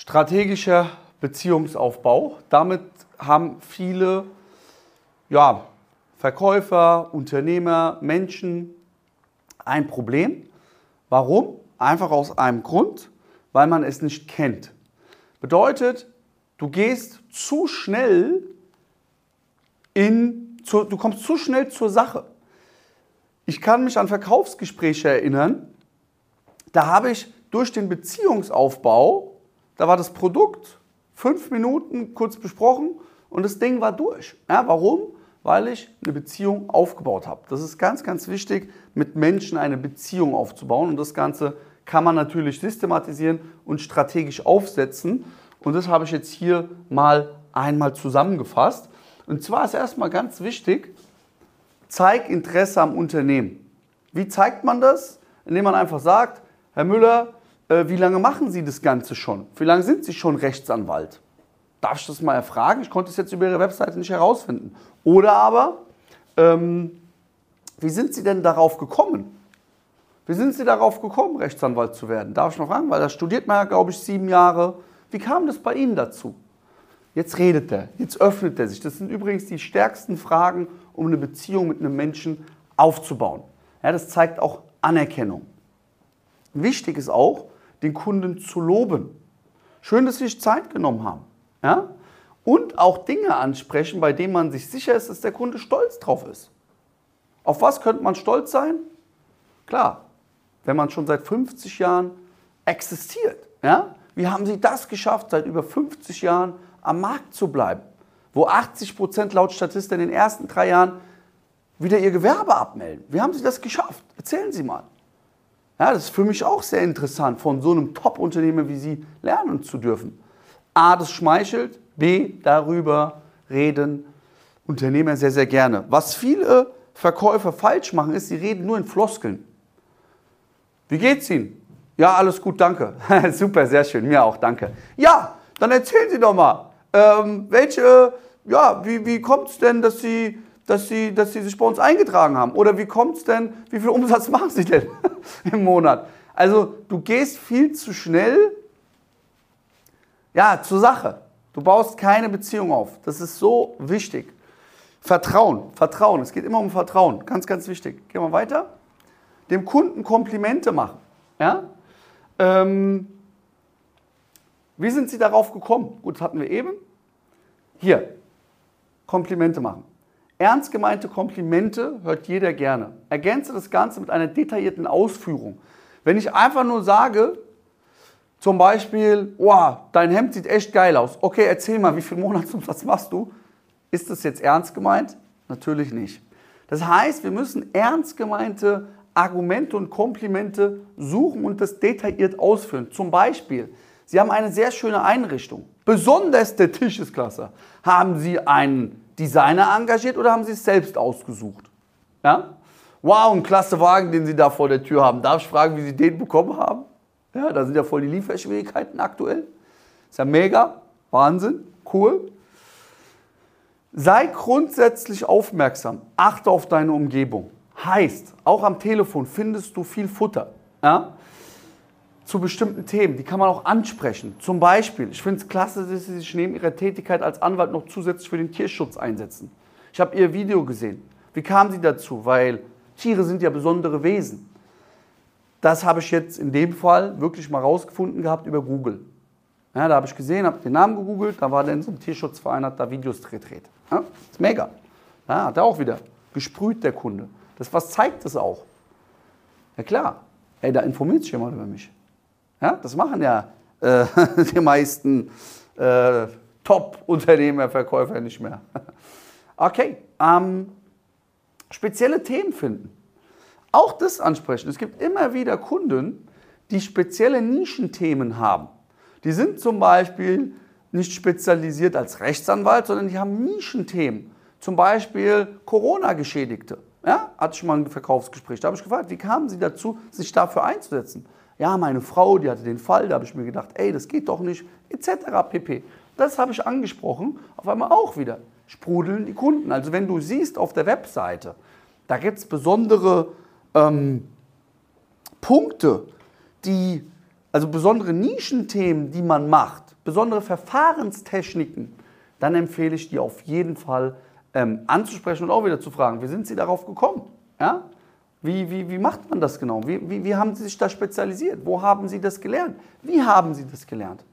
strategischer Beziehungsaufbau. Damit haben viele ja, Verkäufer, Unternehmer, Menschen ein Problem. Warum? Einfach aus einem Grund, weil man es nicht kennt. Bedeutet, du gehst zu schnell in, zu, du kommst zu schnell zur Sache. Ich kann mich an Verkaufsgespräche erinnern, da habe ich durch den Beziehungsaufbau, da war das Produkt fünf Minuten kurz besprochen und das Ding war durch. Ja, warum? Weil ich eine Beziehung aufgebaut habe. Das ist ganz, ganz wichtig, mit Menschen eine Beziehung aufzubauen und das Ganze kann man natürlich systematisieren und strategisch aufsetzen. Und das habe ich jetzt hier mal einmal zusammengefasst. Und zwar ist erstmal ganz wichtig, zeig Interesse am Unternehmen. Wie zeigt man das? Indem man einfach sagt, Herr Müller, äh, wie lange machen Sie das Ganze schon? Wie lange sind Sie schon Rechtsanwalt? Darf ich das mal erfragen? Ich konnte es jetzt über Ihre Webseite nicht herausfinden. Oder aber, ähm, wie sind Sie denn darauf gekommen? Wie sind Sie darauf gekommen, Rechtsanwalt zu werden? Darf ich noch fragen? Weil da studiert man ja, glaube ich, sieben Jahre. Wie kam das bei Ihnen dazu? Jetzt redet er, jetzt öffnet er sich. Das sind übrigens die stärksten Fragen, um eine Beziehung mit einem Menschen aufzubauen. Ja, das zeigt auch Anerkennung. Wichtig ist auch, den Kunden zu loben. Schön, dass Sie sich Zeit genommen haben. Ja? Und auch Dinge ansprechen, bei denen man sich sicher ist, dass der Kunde stolz drauf ist. Auf was könnte man stolz sein? Klar, wenn man schon seit 50 Jahren existiert. Ja? Wie haben Sie das geschafft, seit über 50 Jahren am Markt zu bleiben? Wo 80 Prozent laut Statista in den ersten drei Jahren wieder ihr Gewerbe abmelden. Wie haben Sie das geschafft? Erzählen Sie mal. Ja, das ist für mich auch sehr interessant, von so einem Top-Unternehmer wie Sie lernen zu dürfen. A, das schmeichelt, B, darüber reden Unternehmer sehr, sehr gerne. Was viele Verkäufer falsch machen, ist, sie reden nur in Floskeln. Wie geht's Ihnen? Ja, alles gut, danke. Super, sehr schön, mir auch, danke. Ja, dann erzählen Sie doch mal, ähm, welche, ja, wie, wie kommt es denn, dass Sie dass sie, dass sie sich bei uns eingetragen haben? Oder wie kommt es denn, wie viel Umsatz machen sie denn im Monat? Also du gehst viel zu schnell ja, zur Sache. Du baust keine Beziehung auf. Das ist so wichtig. Vertrauen, Vertrauen. Es geht immer um Vertrauen. Ganz, ganz wichtig. Gehen wir weiter. Dem Kunden Komplimente machen. Ja? Ähm, wie sind Sie darauf gekommen? Gut, das hatten wir eben. Hier, Komplimente machen. Ernst gemeinte Komplimente hört jeder gerne. Ergänze das Ganze mit einer detaillierten Ausführung. Wenn ich einfach nur sage, zum Beispiel, oh, dein Hemd sieht echt geil aus. Okay, erzähl mal, wie viel Monatsumsatz machst du? Ist das jetzt ernst gemeint? Natürlich nicht. Das heißt, wir müssen ernst gemeinte Argumente und Komplimente suchen und das detailliert ausführen. Zum Beispiel, Sie haben eine sehr schöne Einrichtung. Besonders der Tisch ist klasse. Haben Sie einen Designer engagiert oder haben Sie es selbst ausgesucht? Ja? Wow, ein klasse Wagen, den Sie da vor der Tür haben. Darf ich fragen, wie Sie den bekommen haben? Ja, da sind ja voll die Lieferschwierigkeiten aktuell. Ist ja mega, Wahnsinn, cool. Sei grundsätzlich aufmerksam, achte auf deine Umgebung. Heißt, auch am Telefon findest du viel Futter. Ja? Zu bestimmten Themen. Die kann man auch ansprechen. Zum Beispiel, ich finde es klasse, dass Sie sich neben Ihrer Tätigkeit als Anwalt noch zusätzlich für den Tierschutz einsetzen. Ich habe Ihr Video gesehen. Wie kamen Sie dazu? Weil Tiere sind ja besondere Wesen. Das habe ich jetzt in dem Fall wirklich mal rausgefunden gehabt über Google. Ja, da habe ich gesehen, habe den Namen gegoogelt, da war dann so ein Tierschutzverein, hat da Videos gedreht. Ja, ist mega. Ja, hat er auch wieder gesprüht, der Kunde. Das, was zeigt das auch? Ja klar, ey, da informiert sich jemand über mich. Ja, das machen ja äh, die meisten äh, Top-Unternehmer, Verkäufer nicht mehr. Okay, ähm, spezielle Themen finden. Auch das ansprechen. Es gibt immer wieder Kunden, die spezielle Nischenthemen haben. Die sind zum Beispiel nicht spezialisiert als Rechtsanwalt, sondern die haben Nischenthemen. Zum Beispiel Corona-Geschädigte. Ja, hatte ich mal ein Verkaufsgespräch. Da habe ich gefragt, wie kamen Sie dazu, sich dafür einzusetzen? Ja, meine Frau, die hatte den Fall, da habe ich mir gedacht, ey, das geht doch nicht, etc. pp. Das habe ich angesprochen, auf einmal auch wieder sprudeln die Kunden. Also wenn du siehst auf der Webseite, da gibt es besondere ähm, Punkte, die, also besondere Nischenthemen, die man macht, besondere Verfahrenstechniken, dann empfehle ich dir auf jeden Fall ähm, anzusprechen und auch wieder zu fragen, wie sind Sie darauf gekommen? Ja? Wie, wie, wie macht man das genau? Wie, wie, wie haben Sie sich da spezialisiert? Wo haben Sie das gelernt? Wie haben Sie das gelernt?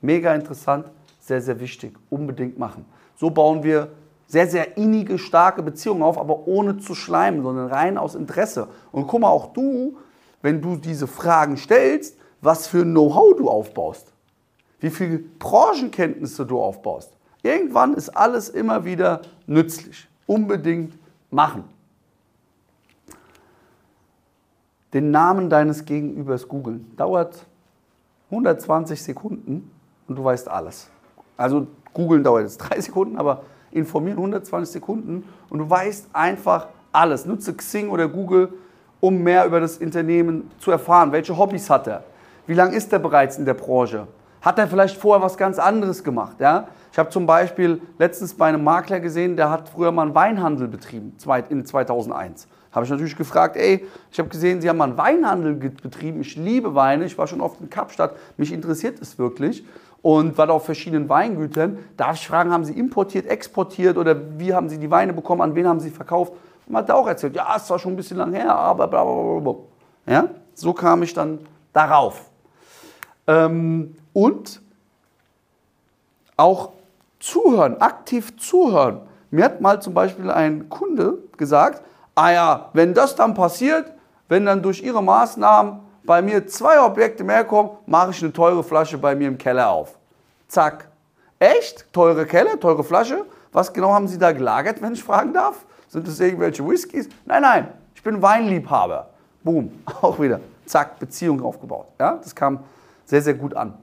Mega interessant, sehr, sehr wichtig. Unbedingt machen. So bauen wir sehr, sehr innige, starke Beziehungen auf, aber ohne zu schleimen, sondern rein aus Interesse. Und guck mal, auch du, wenn du diese Fragen stellst, was für Know-how du aufbaust, wie viele Branchenkenntnisse du aufbaust. Irgendwann ist alles immer wieder nützlich. Unbedingt machen. Den Namen deines Gegenübers googeln. Dauert 120 Sekunden und du weißt alles. Also googeln dauert jetzt drei Sekunden, aber informieren 120 Sekunden und du weißt einfach alles. Nutze Xing oder Google, um mehr über das Unternehmen zu erfahren. Welche Hobbys hat er? Wie lange ist er bereits in der Branche? Hat er vielleicht vorher was ganz anderes gemacht? Ja? Ich habe zum Beispiel letztens bei einem Makler gesehen, der hat früher mal einen Weinhandel betrieben, in 2001. Habe ich natürlich gefragt, ey, ich habe gesehen, Sie haben mal einen Weinhandel betrieben. Ich liebe Weine, ich war schon oft in Kapstadt, mich interessiert es wirklich und war da auf verschiedenen Weingütern. Darf ich fragen, haben Sie importiert, exportiert oder wie haben Sie die Weine bekommen, an wen haben Sie verkauft? Man hat auch erzählt, ja, es war schon ein bisschen lang her, aber bla bla bla. Ja, so kam ich dann darauf. Ähm, und auch zuhören, aktiv zuhören. Mir hat mal zum Beispiel ein Kunde gesagt, ah ja, wenn das dann passiert, wenn dann durch Ihre Maßnahmen bei mir zwei Objekte mehr kommen, mache ich eine teure Flasche bei mir im Keller auf. Zack. Echt? Teure Keller, teure Flasche? Was genau haben Sie da gelagert, wenn ich fragen darf? Sind das irgendwelche Whiskys? Nein, nein, ich bin Weinliebhaber. Boom, auch wieder. Zack, Beziehung aufgebaut. Ja, das kam sehr, sehr gut an.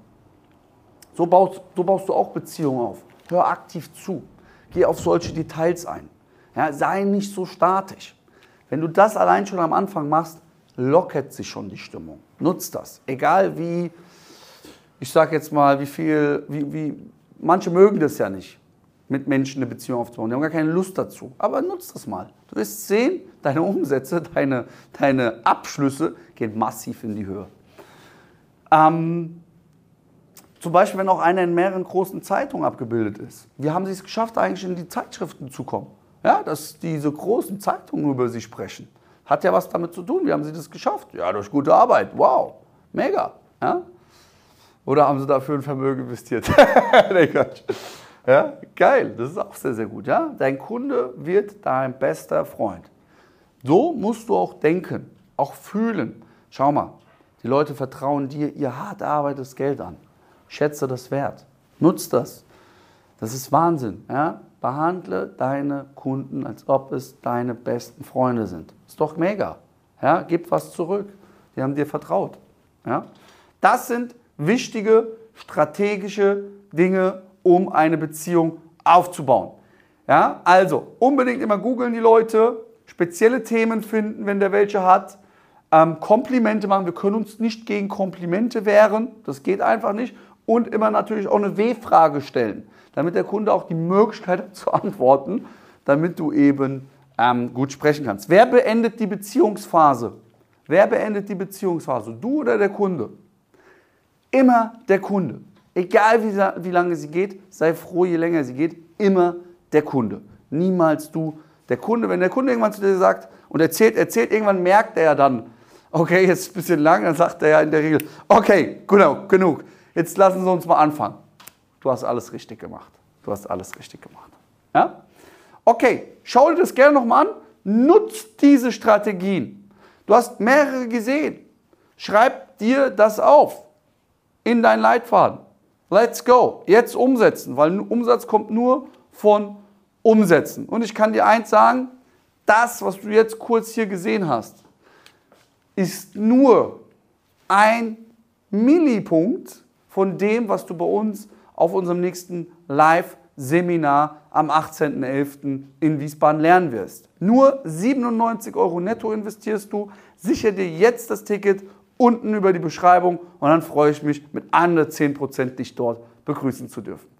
So baust, so baust du auch Beziehungen auf. Hör aktiv zu. Geh auf solche Details ein. Ja, sei nicht so statisch. Wenn du das allein schon am Anfang machst, lockert sich schon die Stimmung. Nutzt das. Egal wie, ich sage jetzt mal, wie viel, wie, wie, manche mögen das ja nicht, mit Menschen eine Beziehung aufzubauen. Die haben gar keine Lust dazu. Aber nutzt das mal. Du wirst sehen, deine Umsätze, deine, deine Abschlüsse gehen massiv in die Höhe. Ähm, zum Beispiel, wenn auch einer in mehreren großen Zeitungen abgebildet ist. Wie haben sie es geschafft, eigentlich in die Zeitschriften zu kommen? Ja, dass diese großen Zeitungen über sie sprechen. Hat ja was damit zu tun. Wie haben Sie das geschafft? Ja, durch gute Arbeit. Wow, mega. Ja? Oder haben Sie dafür ein Vermögen investiert? nee. Ja, geil, das ist auch sehr, sehr gut. Ja? Dein Kunde wird dein bester Freund. So musst du auch denken, auch fühlen. Schau mal, die Leute vertrauen dir ihr hart erarbeitetes Geld an. Schätze das wert. Nutz das. Das ist Wahnsinn. Ja? Behandle deine Kunden, als ob es deine besten Freunde sind. Ist doch mega. Ja, gib was zurück. Die haben dir vertraut. Ja? Das sind wichtige strategische Dinge, um eine Beziehung aufzubauen. Ja? Also unbedingt immer googeln die Leute, spezielle Themen finden, wenn der welche hat. Ähm, Komplimente machen. Wir können uns nicht gegen Komplimente wehren. Das geht einfach nicht. Und immer natürlich auch eine W-Frage stellen damit der Kunde auch die Möglichkeit hat zu antworten, damit du eben ähm, gut sprechen kannst. Wer beendet die Beziehungsphase? Wer beendet die Beziehungsphase? Du oder der Kunde? Immer der Kunde. Egal wie, wie lange sie geht, sei froh, je länger sie geht, immer der Kunde. Niemals du. Der Kunde, wenn der Kunde irgendwann zu dir sagt und erzählt, erzählt, irgendwann merkt er ja dann, okay, jetzt ein bisschen lang, dann sagt er ja in der Regel, okay, genau, genug, jetzt lassen Sie uns mal anfangen du hast alles richtig gemacht. Du hast alles richtig gemacht. Ja? Okay, schau dir das gerne nochmal an. Nutz diese Strategien. Du hast mehrere gesehen. Schreib dir das auf in dein Leitfaden. Let's go. Jetzt umsetzen, weil Umsatz kommt nur von Umsetzen. Und ich kann dir eins sagen, das, was du jetzt kurz hier gesehen hast, ist nur ein Millipunkt von dem, was du bei uns auf unserem nächsten Live-Seminar am 18.11. in Wiesbaden lernen wirst. Nur 97 Euro netto investierst du. Sicher dir jetzt das Ticket unten über die Beschreibung und dann freue ich mich, mit 110% dich dort begrüßen zu dürfen.